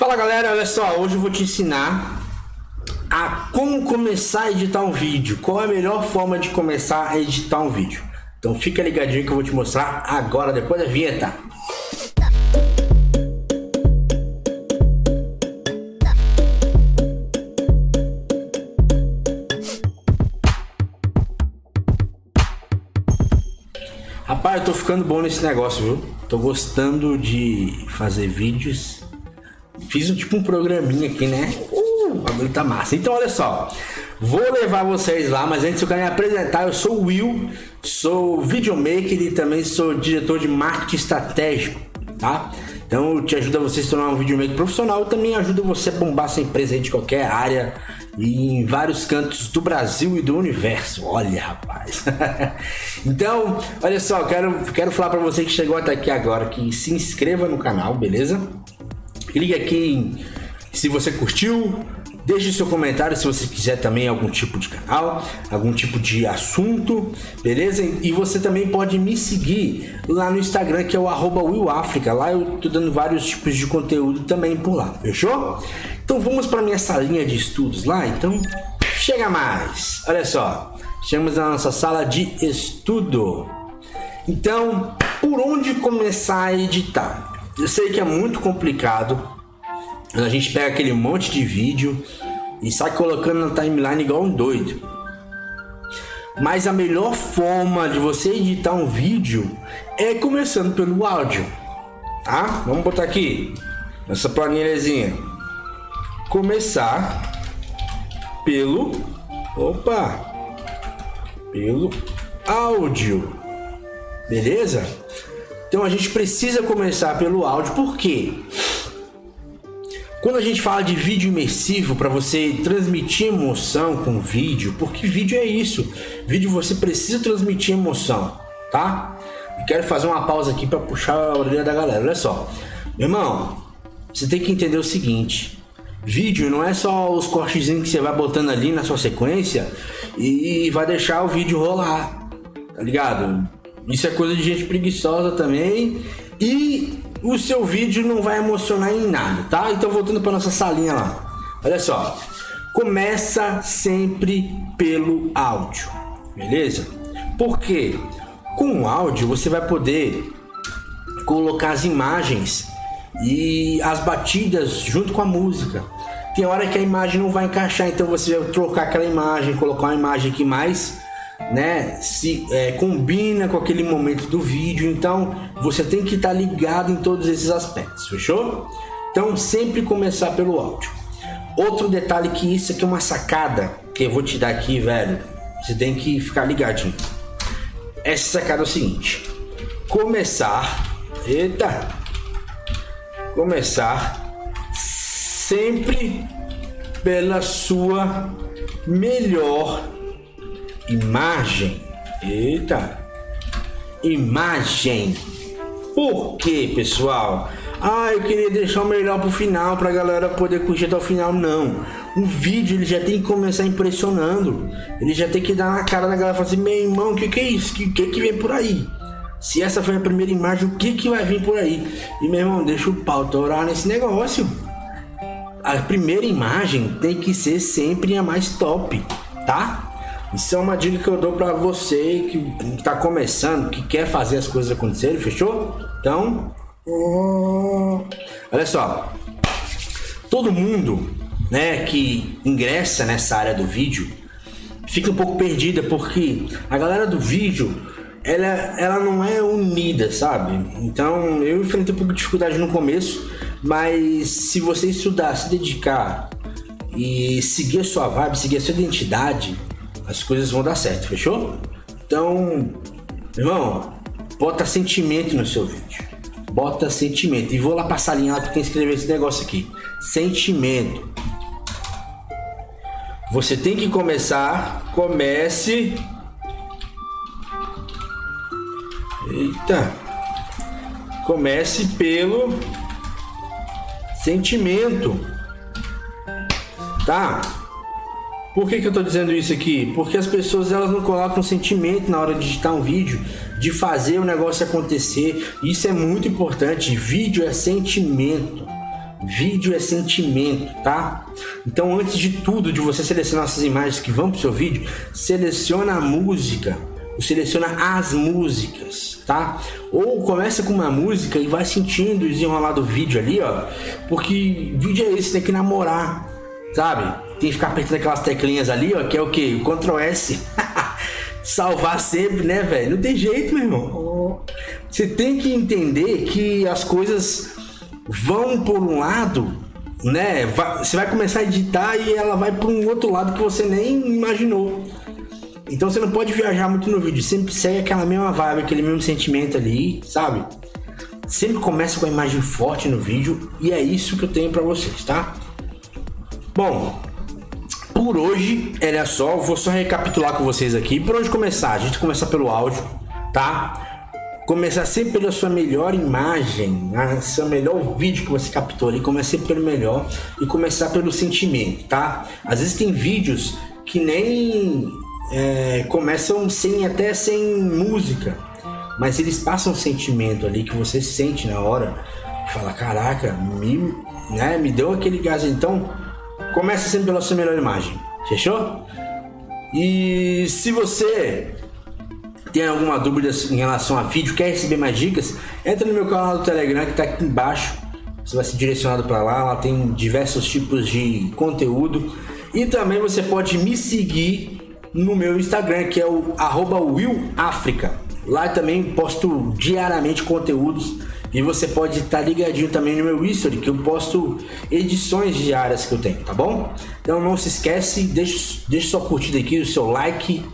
Fala galera, olha só, hoje eu vou te ensinar a como começar a editar um vídeo. Qual é a melhor forma de começar a editar um vídeo? Então fica ligadinho que eu vou te mostrar agora, depois da vinheta. Rapaz, eu tô ficando bom nesse negócio, viu? Tô gostando de fazer vídeos Fiz tipo um programinha aqui, né? Uh, o tá massa. Então, olha só. Vou levar vocês lá, mas antes eu quero me apresentar. Eu sou o Will, sou videomaker e também sou diretor de marketing estratégico, tá? Então eu te ajudo a você se tornar um videomaker profissional. Eu também ajudo você a bombar sua empresa de qualquer área em vários cantos do Brasil e do universo. Olha, rapaz. então, olha só, quero, quero falar para você que chegou até aqui agora que se inscreva no canal, beleza? Clique aqui em se você curtiu, deixe seu comentário se você quiser também algum tipo de canal, algum tipo de assunto, beleza? E você também pode me seguir lá no Instagram que é o arroba WillAfrica. Lá eu tô dando vários tipos de conteúdo também por lá, fechou? Então vamos para minha salinha de estudos lá, então chega mais. Olha só, chegamos na nossa sala de estudo. Então, por onde começar a editar? Eu sei que é muito complicado. A gente pega aquele monte de vídeo e sai colocando na timeline igual um doido. Mas a melhor forma de você editar um vídeo é começando pelo áudio. Tá? Vamos botar aqui nessa planilhazinha. Começar pelo opa, pelo áudio. Beleza? Então a gente precisa começar pelo áudio, por quê? Quando a gente fala de vídeo imersivo, para você transmitir emoção com vídeo, porque vídeo é isso. Vídeo você precisa transmitir emoção, tá? E quero fazer uma pausa aqui para puxar a orelha da galera. Olha só, meu irmão, você tem que entender o seguinte: vídeo não é só os cortezinhos que você vai botando ali na sua sequência e vai deixar o vídeo rolar, tá ligado? Isso é coisa de gente preguiçosa também. E o seu vídeo não vai emocionar em nada, tá? Então voltando para nossa salinha lá. Olha só. Começa sempre pelo áudio. Beleza? Porque com o áudio você vai poder colocar as imagens e as batidas junto com a música. Tem hora que a imagem não vai encaixar, então você vai trocar aquela imagem, colocar uma imagem que mais né, se é, combina com aquele momento do vídeo. Então você tem que estar tá ligado em todos esses aspectos, fechou? Então sempre começar pelo áudio. Outro detalhe que isso aqui é uma sacada que eu vou te dar aqui, velho. Você tem que ficar ligadinho. Essa sacada é o seguinte: começar, eita, começar sempre pela sua melhor Imagem. Eita. Imagem. Por que, pessoal? Ah, eu queria deixar o melhor pro final pra galera poder curtir até o final. Não. O vídeo ele já tem que começar impressionando. Ele já tem que dar na cara da galera e falar assim: meu irmão, o que, que é isso? O que, que, que vem por aí? Se essa foi a primeira imagem, o que, que vai vir por aí? E meu irmão, deixa o pau torar nesse negócio. A primeira imagem tem que ser sempre a mais top, tá? Isso é uma dica que eu dou para você que está começando, que quer fazer as coisas acontecerem, fechou? Então, olha só, todo mundo, né, que ingressa nessa área do vídeo fica um pouco perdida porque a galera do vídeo ela, ela não é unida, sabe? Então eu enfrentei um pouco de dificuldade no começo, mas se você estudar, se dedicar e seguir a sua vibe, seguir a sua identidade, as coisas vão dar certo, fechou? Então, irmão, bota sentimento no seu vídeo. Bota sentimento. E vou lá passar linha lá que escrever esse negócio aqui. Sentimento. Você tem que começar. Comece. Eita. Comece pelo sentimento. Tá? Por que, que eu estou dizendo isso aqui? Porque as pessoas elas não colocam sentimento na hora de editar um vídeo, de fazer o negócio acontecer. Isso é muito importante. Vídeo é sentimento. Vídeo é sentimento, tá? Então, antes de tudo, de você selecionar essas imagens que vão pro seu vídeo, seleciona a música, seleciona as músicas, tá? Ou começa com uma música e vai sentindo o desenrolar do vídeo ali, ó. Porque vídeo é esse, tem que namorar, sabe? Tem que ficar apertando aquelas teclinhas ali, ó, que é o que? Ctrl S. Salvar sempre, né, velho? Não tem jeito, meu irmão. Você tem que entender que as coisas vão por um lado, né? você vai começar a editar e ela vai por um outro lado que você nem imaginou. Então você não pode viajar muito no vídeo, sempre segue aquela mesma vibe, aquele mesmo sentimento ali, sabe? Sempre começa com a imagem forte no vídeo e é isso que eu tenho para vocês, tá? Bom, por hoje era só, vou só recapitular com vocês aqui. Por onde começar? A gente começa pelo áudio, tá? Começar sempre pela sua melhor imagem, né? seu melhor vídeo que você captou ali, começar pelo melhor e começar pelo sentimento, tá? Às vezes tem vídeos que nem é, começam sem até sem música, mas eles passam um sentimento ali que você sente na hora, fala caraca, me, né, me deu aquele gás. Então começa sempre pela sua melhor imagem, fechou? E se você tem alguma dúvida em relação a vídeo, quer receber mais dicas, entra no meu canal do Telegram que está aqui embaixo. Você vai ser direcionado para lá, lá tem diversos tipos de conteúdo. E também você pode me seguir no meu Instagram, que é o WillAfrica. Lá também posto diariamente conteúdos e você pode estar tá ligadinho também no meu history, que eu posto edições diárias que eu tenho, tá bom? Então não se esquece, deixa, deixa sua curtida aqui, o seu like,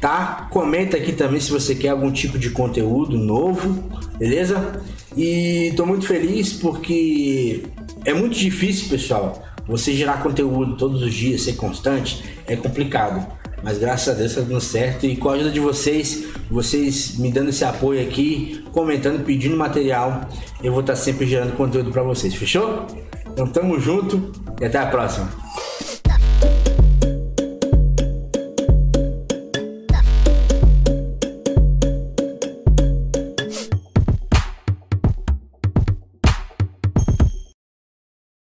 tá? Comenta aqui também se você quer algum tipo de conteúdo novo, beleza? E tô muito feliz porque é muito difícil, pessoal, você gerar conteúdo todos os dias, ser constante, é complicado. Mas graças a Deus tá dando certo e com a ajuda de vocês, vocês me dando esse apoio aqui, comentando, pedindo material, eu vou estar tá sempre gerando conteúdo para vocês, fechou? Então tamo junto e até a próxima.